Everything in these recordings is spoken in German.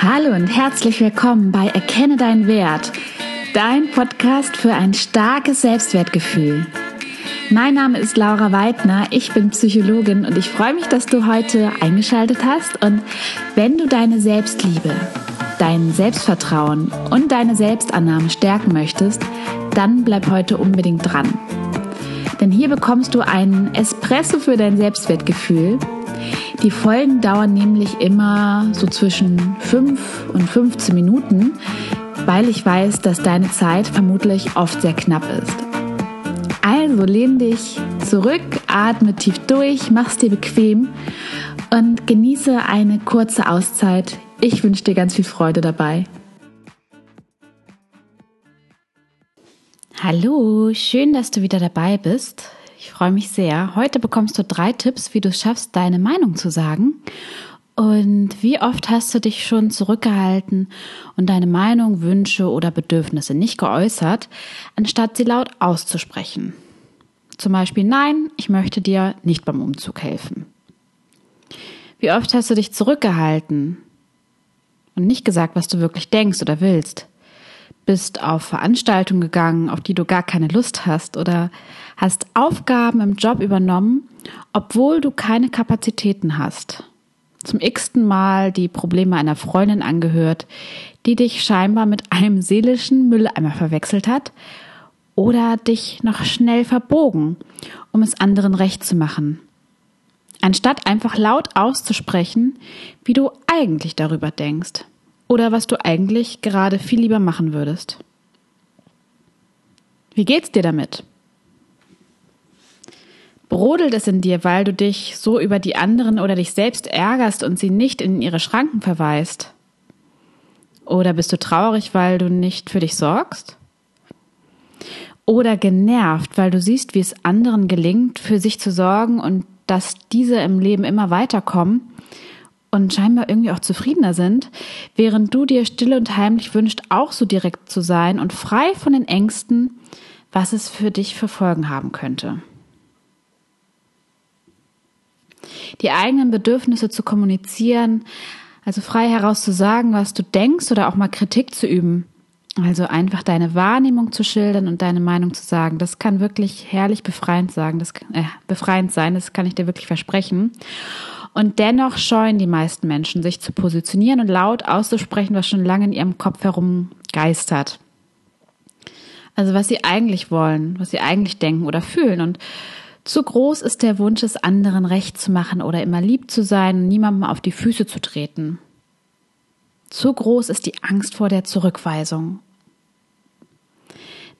Hallo und herzlich willkommen bei Erkenne deinen Wert, dein Podcast für ein starkes Selbstwertgefühl. Mein Name ist Laura Weidner, ich bin Psychologin und ich freue mich, dass du heute eingeschaltet hast und wenn du deine Selbstliebe, dein Selbstvertrauen und deine Selbstannahme stärken möchtest, dann bleib heute unbedingt dran. Denn hier bekommst du einen Espresso für dein Selbstwertgefühl die Folgen dauern nämlich immer so zwischen 5 und 15 Minuten, weil ich weiß, dass deine Zeit vermutlich oft sehr knapp ist. Also lehn dich zurück, atme tief durch, mach's dir bequem und genieße eine kurze Auszeit. Ich wünsche dir ganz viel Freude dabei. Hallo, schön, dass du wieder dabei bist. Freue mich sehr. Heute bekommst du drei Tipps, wie du es schaffst, deine Meinung zu sagen. Und wie oft hast du dich schon zurückgehalten und deine Meinung, Wünsche oder Bedürfnisse nicht geäußert, anstatt sie laut auszusprechen? Zum Beispiel, nein, ich möchte dir nicht beim Umzug helfen. Wie oft hast du dich zurückgehalten und nicht gesagt, was du wirklich denkst oder willst? Bist auf Veranstaltungen gegangen, auf die du gar keine Lust hast oder hast Aufgaben im Job übernommen, obwohl du keine Kapazitäten hast. Zum x-ten Mal die Probleme einer Freundin angehört, die dich scheinbar mit einem seelischen Mülleimer verwechselt hat oder dich noch schnell verbogen, um es anderen recht zu machen. Anstatt einfach laut auszusprechen, wie du eigentlich darüber denkst oder was du eigentlich gerade viel lieber machen würdest. Wie geht's dir damit? Brodelt es in dir, weil du dich so über die anderen oder dich selbst ärgerst und sie nicht in ihre Schranken verweist? Oder bist du traurig, weil du nicht für dich sorgst? Oder genervt, weil du siehst, wie es anderen gelingt, für sich zu sorgen und dass diese im Leben immer weiterkommen und scheinbar irgendwie auch zufriedener sind, während du dir still und heimlich wünscht, auch so direkt zu sein und frei von den Ängsten, was es für dich für Folgen haben könnte. Die eigenen Bedürfnisse zu kommunizieren, also frei heraus zu sagen, was du denkst oder auch mal Kritik zu üben. Also einfach deine Wahrnehmung zu schildern und deine Meinung zu sagen, das kann wirklich herrlich befreiend sagen, das äh, befreiend sein, das kann ich dir wirklich versprechen. Und dennoch scheuen die meisten Menschen, sich zu positionieren und laut auszusprechen, was schon lange in ihrem Kopf herumgeistert. Also was sie eigentlich wollen, was sie eigentlich denken oder fühlen. Und zu groß ist der Wunsch, es anderen recht zu machen oder immer lieb zu sein und niemandem auf die Füße zu treten. Zu groß ist die Angst vor der Zurückweisung.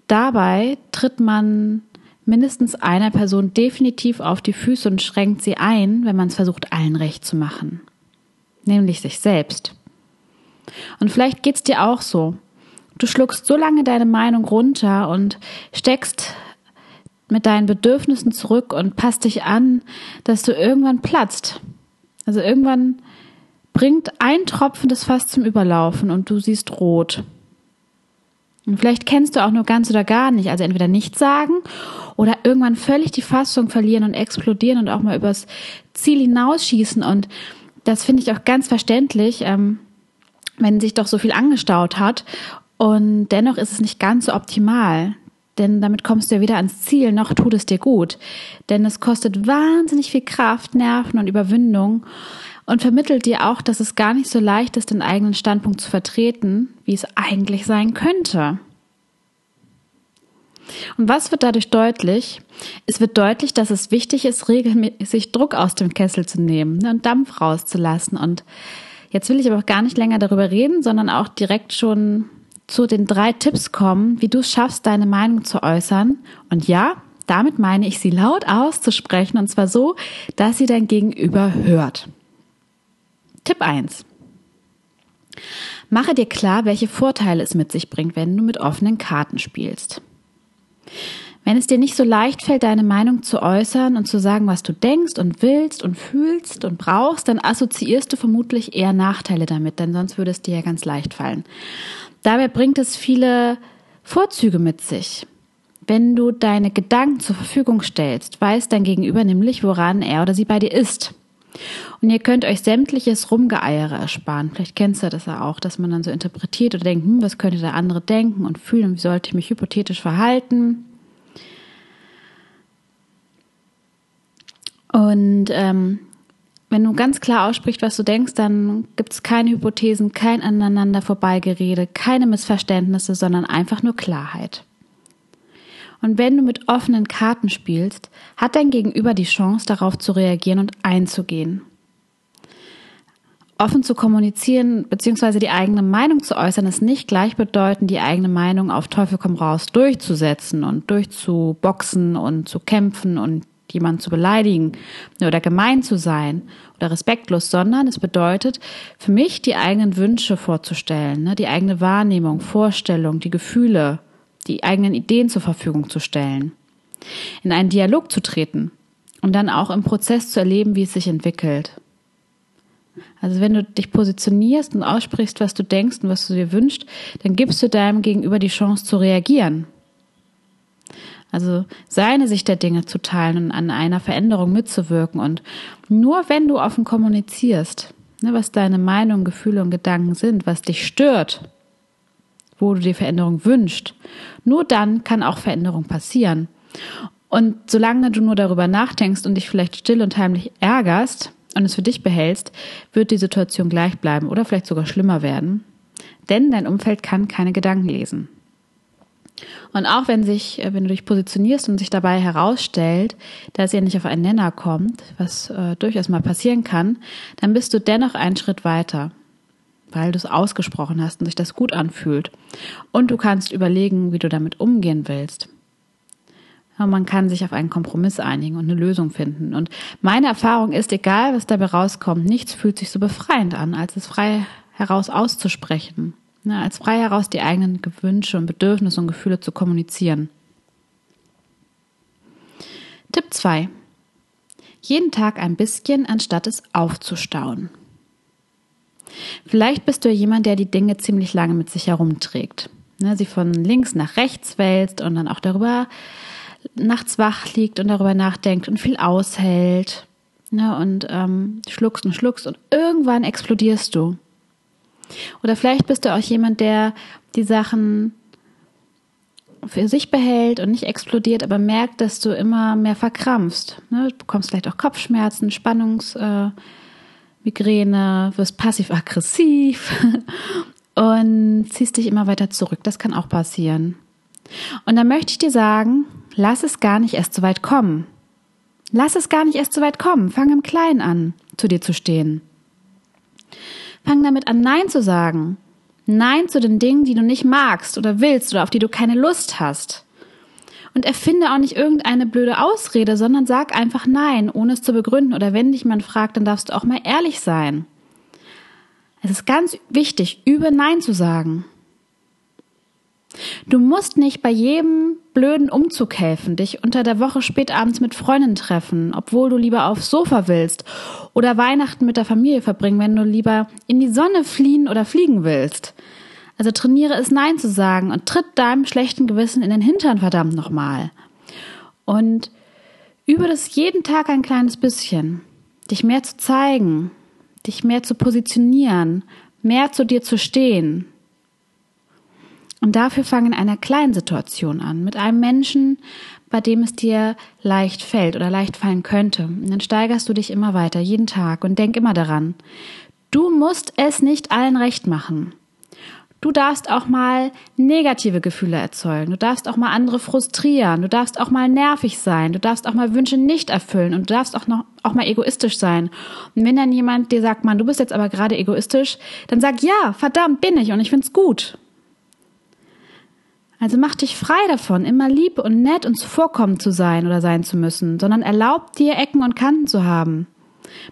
Dabei tritt man mindestens einer Person definitiv auf die Füße und schränkt sie ein, wenn man es versucht, allen recht zu machen. Nämlich sich selbst. Und vielleicht geht's dir auch so. Du schluckst so lange deine Meinung runter und steckst mit deinen Bedürfnissen zurück und passt dich an, dass du irgendwann platzt. Also irgendwann bringt ein Tropfen das Fass zum Überlaufen und du siehst rot. Und vielleicht kennst du auch nur ganz oder gar nicht. Also entweder nichts sagen oder irgendwann völlig die Fassung verlieren und explodieren und auch mal übers Ziel hinausschießen. Und das finde ich auch ganz verständlich, ähm, wenn sich doch so viel angestaut hat. Und dennoch ist es nicht ganz so optimal. Denn damit kommst du ja weder ans Ziel, noch tut es dir gut. Denn es kostet wahnsinnig viel Kraft, Nerven und Überwindung und vermittelt dir auch, dass es gar nicht so leicht ist, den eigenen Standpunkt zu vertreten, wie es eigentlich sein könnte. Und was wird dadurch deutlich? Es wird deutlich, dass es wichtig ist, regelmäßig Druck aus dem Kessel zu nehmen und Dampf rauszulassen. Und jetzt will ich aber auch gar nicht länger darüber reden, sondern auch direkt schon zu den drei Tipps kommen, wie du es schaffst, deine Meinung zu äußern. Und ja, damit meine ich, sie laut auszusprechen und zwar so, dass sie dein Gegenüber hört. Tipp 1. Mache dir klar, welche Vorteile es mit sich bringt, wenn du mit offenen Karten spielst. Wenn es dir nicht so leicht fällt, deine Meinung zu äußern und zu sagen, was du denkst und willst und fühlst und brauchst, dann assoziierst du vermutlich eher Nachteile damit, denn sonst würde es dir ja ganz leicht fallen. Dabei bringt es viele Vorzüge mit sich. Wenn du deine Gedanken zur Verfügung stellst, weiß dein Gegenüber nämlich, woran er oder sie bei dir ist. Und ihr könnt euch sämtliches Rumgeeiere ersparen. Vielleicht kennst du das ja auch, dass man dann so interpretiert oder denkt, hm, was könnte der andere denken und fühlen, wie sollte ich mich hypothetisch verhalten. Und ähm, wenn du ganz klar aussprichst, was du denkst, dann gibt es keine Hypothesen, kein aneinander vorbeigerede, keine Missverständnisse, sondern einfach nur Klarheit. Und wenn du mit offenen Karten spielst, hat dein Gegenüber die Chance, darauf zu reagieren und einzugehen. Offen zu kommunizieren bzw. die eigene Meinung zu äußern, ist nicht gleichbedeutend, die eigene Meinung auf Teufel komm raus durchzusetzen und durchzuboxen und zu kämpfen und jemanden zu beleidigen oder gemein zu sein oder respektlos, sondern es bedeutet für mich, die eigenen Wünsche vorzustellen, ne, die eigene Wahrnehmung, Vorstellung, die Gefühle, die eigenen Ideen zur Verfügung zu stellen, in einen Dialog zu treten und dann auch im Prozess zu erleben, wie es sich entwickelt. Also wenn du dich positionierst und aussprichst, was du denkst und was du dir wünschst, dann gibst du deinem Gegenüber die Chance zu reagieren. Also seine Sicht der Dinge zu teilen und an einer Veränderung mitzuwirken. Und nur wenn du offen kommunizierst, ne, was deine Meinung, Gefühle und Gedanken sind, was dich stört, wo du dir Veränderung wünschst, nur dann kann auch Veränderung passieren. Und solange du nur darüber nachdenkst und dich vielleicht still und heimlich ärgerst und es für dich behältst, wird die Situation gleich bleiben oder vielleicht sogar schlimmer werden. Denn dein Umfeld kann keine Gedanken lesen. Und auch wenn sich, äh, wenn du dich positionierst und sich dabei herausstellt, dass ihr nicht auf einen Nenner kommt, was äh, durchaus mal passieren kann, dann bist du dennoch einen Schritt weiter, weil du es ausgesprochen hast und sich das gut anfühlt. Und du kannst überlegen, wie du damit umgehen willst. Und man kann sich auf einen Kompromiss einigen und eine Lösung finden. Und meine Erfahrung ist, egal was dabei rauskommt, nichts fühlt sich so befreiend an, als es frei heraus auszusprechen. Ne, als frei heraus die eigenen Wünsche und Bedürfnisse und Gefühle zu kommunizieren. Tipp 2. Jeden Tag ein bisschen, anstatt es aufzustauen. Vielleicht bist du jemand, der die Dinge ziemlich lange mit sich herumträgt. Ne, sie von links nach rechts wälzt und dann auch darüber nachts wach liegt und darüber nachdenkt und viel aushält. Ne, und ähm, schluckst und schluckst und irgendwann explodierst du. Oder vielleicht bist du auch jemand, der die Sachen für sich behält und nicht explodiert, aber merkt, dass du immer mehr verkrampfst. Ne? Du bekommst vielleicht auch Kopfschmerzen, Spannungsmigräne, äh, wirst passiv-aggressiv und ziehst dich immer weiter zurück. Das kann auch passieren. Und dann möchte ich dir sagen, lass es gar nicht erst so weit kommen. Lass es gar nicht erst so weit kommen. Fang im Kleinen an, zu dir zu stehen. Fang damit an, Nein zu sagen. Nein zu den Dingen, die du nicht magst oder willst oder auf die du keine Lust hast. Und erfinde auch nicht irgendeine blöde Ausrede, sondern sag einfach Nein, ohne es zu begründen. Oder wenn dich jemand fragt, dann darfst du auch mal ehrlich sein. Es ist ganz wichtig, übe Nein zu sagen. Du musst nicht bei jedem blöden Umzug helfen, dich unter der Woche spät abends mit Freunden treffen, obwohl du lieber aufs Sofa willst oder Weihnachten mit der Familie verbringen, wenn du lieber in die Sonne fliehen oder fliegen willst. Also trainiere es Nein zu sagen und tritt deinem schlechten Gewissen in den Hintern verdammt nochmal. Und übe das jeden Tag ein kleines bisschen. Dich mehr zu zeigen, dich mehr zu positionieren, mehr zu dir zu stehen, und dafür fang in einer kleinen Situation an, mit einem Menschen, bei dem es dir leicht fällt oder leicht fallen könnte. Und dann steigerst du dich immer weiter, jeden Tag und denk immer daran. Du musst es nicht allen recht machen. Du darfst auch mal negative Gefühle erzeugen. Du darfst auch mal andere frustrieren. Du darfst auch mal nervig sein. Du darfst auch mal Wünsche nicht erfüllen. Und du darfst auch noch, auch mal egoistisch sein. Und wenn dann jemand dir sagt, Mann, du bist jetzt aber gerade egoistisch, dann sag, ja, verdammt bin ich und ich find's gut. Also mach dich frei davon, immer lieb und nett und zuvorkommend zu sein oder sein zu müssen, sondern erlaub dir Ecken und Kanten zu haben.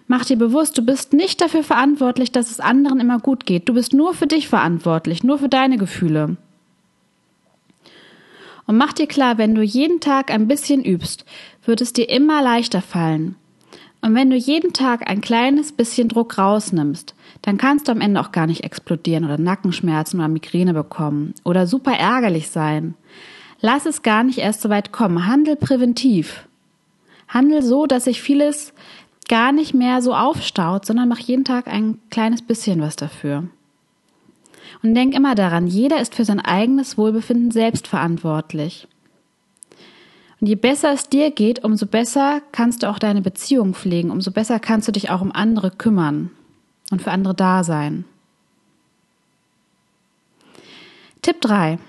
Mach dir bewusst, du bist nicht dafür verantwortlich, dass es anderen immer gut geht. Du bist nur für dich verantwortlich, nur für deine Gefühle. Und mach dir klar, wenn du jeden Tag ein bisschen übst, wird es dir immer leichter fallen. Und wenn du jeden Tag ein kleines bisschen Druck rausnimmst, dann kannst du am Ende auch gar nicht explodieren oder Nackenschmerzen oder Migräne bekommen oder super ärgerlich sein. Lass es gar nicht erst so weit kommen. Handel präventiv. Handel so, dass sich vieles gar nicht mehr so aufstaut, sondern mach jeden Tag ein kleines bisschen was dafür. Und denk immer daran, jeder ist für sein eigenes Wohlbefinden selbst verantwortlich. Und je besser es dir geht, umso besser kannst du auch deine Beziehung pflegen, umso besser kannst du dich auch um andere kümmern und für andere da sein. Tipp 3.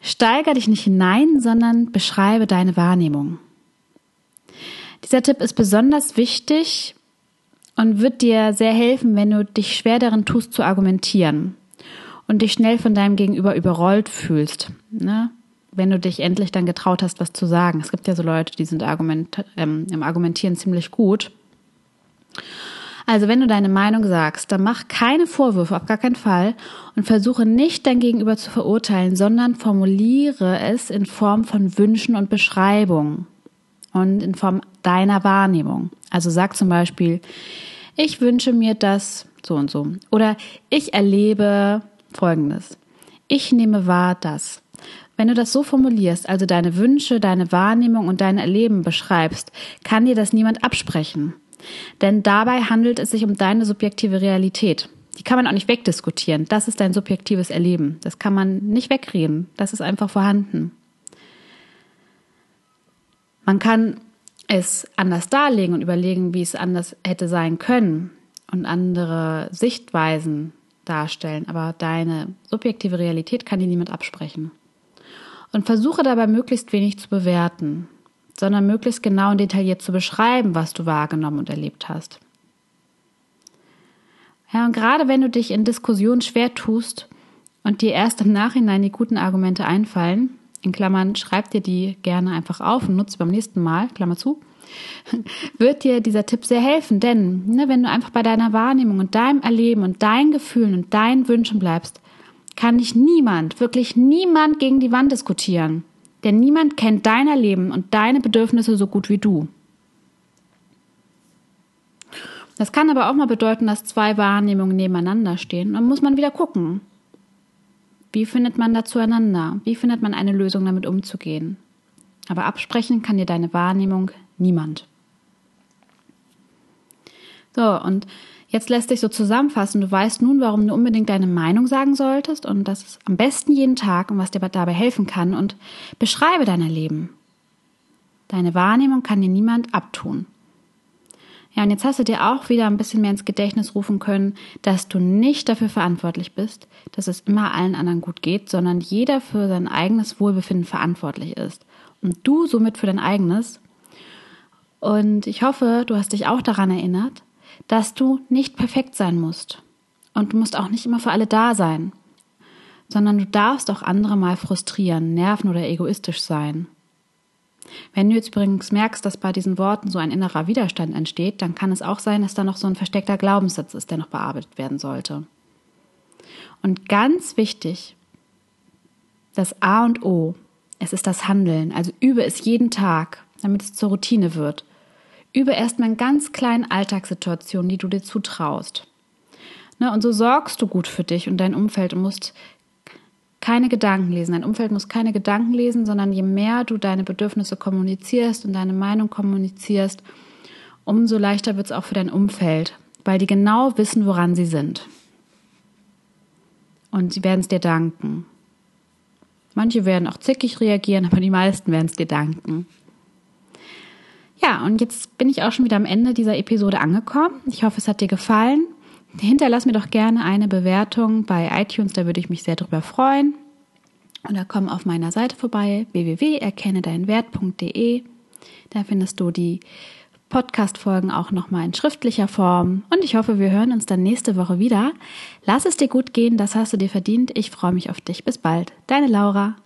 Steiger dich nicht hinein, sondern beschreibe deine Wahrnehmung. Dieser Tipp ist besonders wichtig und wird dir sehr helfen, wenn du dich schwer darin tust zu argumentieren und dich schnell von deinem Gegenüber überrollt fühlst. Ne? Wenn du dich endlich dann getraut hast, was zu sagen. Es gibt ja so Leute, die sind Argument, ähm, im Argumentieren ziemlich gut. Also wenn du deine Meinung sagst, dann mach keine Vorwürfe, auf gar keinen Fall, und versuche nicht dein Gegenüber zu verurteilen, sondern formuliere es in Form von Wünschen und Beschreibungen und in Form deiner Wahrnehmung. Also sag zum Beispiel, ich wünsche mir das so und so. Oder ich erlebe Folgendes. Ich nehme wahr das. Wenn du das so formulierst, also deine Wünsche, deine Wahrnehmung und dein Erleben beschreibst, kann dir das niemand absprechen. Denn dabei handelt es sich um deine subjektive Realität. Die kann man auch nicht wegdiskutieren. Das ist dein subjektives Erleben. Das kann man nicht wegreden. Das ist einfach vorhanden. Man kann es anders darlegen und überlegen, wie es anders hätte sein können und andere Sichtweisen darstellen. Aber deine subjektive Realität kann dir niemand absprechen. Und versuche dabei möglichst wenig zu bewerten sondern möglichst genau und detailliert zu beschreiben, was du wahrgenommen und erlebt hast. Ja, und gerade wenn du dich in Diskussionen schwer tust und dir erst im Nachhinein die guten Argumente einfallen, in Klammern, schreib dir die gerne einfach auf und nutze beim nächsten Mal, Klammer zu, wird dir dieser Tipp sehr helfen. Denn ne, wenn du einfach bei deiner Wahrnehmung und deinem Erleben und deinen Gefühlen und deinen Wünschen bleibst, kann dich niemand, wirklich niemand gegen die Wand diskutieren. Denn niemand kennt dein Leben und deine Bedürfnisse so gut wie du. Das kann aber auch mal bedeuten, dass zwei Wahrnehmungen nebeneinander stehen. Dann muss man wieder gucken. Wie findet man da zueinander? Wie findet man eine Lösung, damit umzugehen? Aber absprechen kann dir deine Wahrnehmung niemand. So, und Jetzt lässt sich so zusammenfassen, du weißt nun, warum du unbedingt deine Meinung sagen solltest und das ist am besten jeden Tag und was dir dabei helfen kann und beschreibe dein Leben. Deine Wahrnehmung kann dir niemand abtun. Ja, und jetzt hast du dir auch wieder ein bisschen mehr ins Gedächtnis rufen können, dass du nicht dafür verantwortlich bist, dass es immer allen anderen gut geht, sondern jeder für sein eigenes Wohlbefinden verantwortlich ist. Und du somit für dein eigenes. Und ich hoffe, du hast dich auch daran erinnert, dass du nicht perfekt sein musst. Und du musst auch nicht immer für alle da sein, sondern du darfst auch andere mal frustrieren, nerven oder egoistisch sein. Wenn du jetzt übrigens merkst, dass bei diesen Worten so ein innerer Widerstand entsteht, dann kann es auch sein, dass da noch so ein versteckter Glaubenssatz ist, der noch bearbeitet werden sollte. Und ganz wichtig, das A und O, es ist das Handeln, also übe es jeden Tag, damit es zur Routine wird. Übe erstmal in ganz kleinen Alltagssituationen, die du dir zutraust. Ne, und so sorgst du gut für dich und dein Umfeld und musst keine Gedanken lesen. Dein Umfeld muss keine Gedanken lesen, sondern je mehr du deine Bedürfnisse kommunizierst und deine Meinung kommunizierst, umso leichter wird es auch für dein Umfeld, weil die genau wissen, woran sie sind. Und sie werden es dir danken. Manche werden auch zickig reagieren, aber die meisten werden es dir danken. Ja, und jetzt bin ich auch schon wieder am Ende dieser Episode angekommen. Ich hoffe, es hat dir gefallen. Hinterlass mir doch gerne eine Bewertung bei iTunes, da würde ich mich sehr drüber freuen. Oder komm auf meiner Seite vorbei, www.erkenne-deinen-wert.de. Da findest du die Podcast-Folgen auch nochmal in schriftlicher Form. Und ich hoffe, wir hören uns dann nächste Woche wieder. Lass es dir gut gehen, das hast du dir verdient. Ich freue mich auf dich. Bis bald. Deine Laura.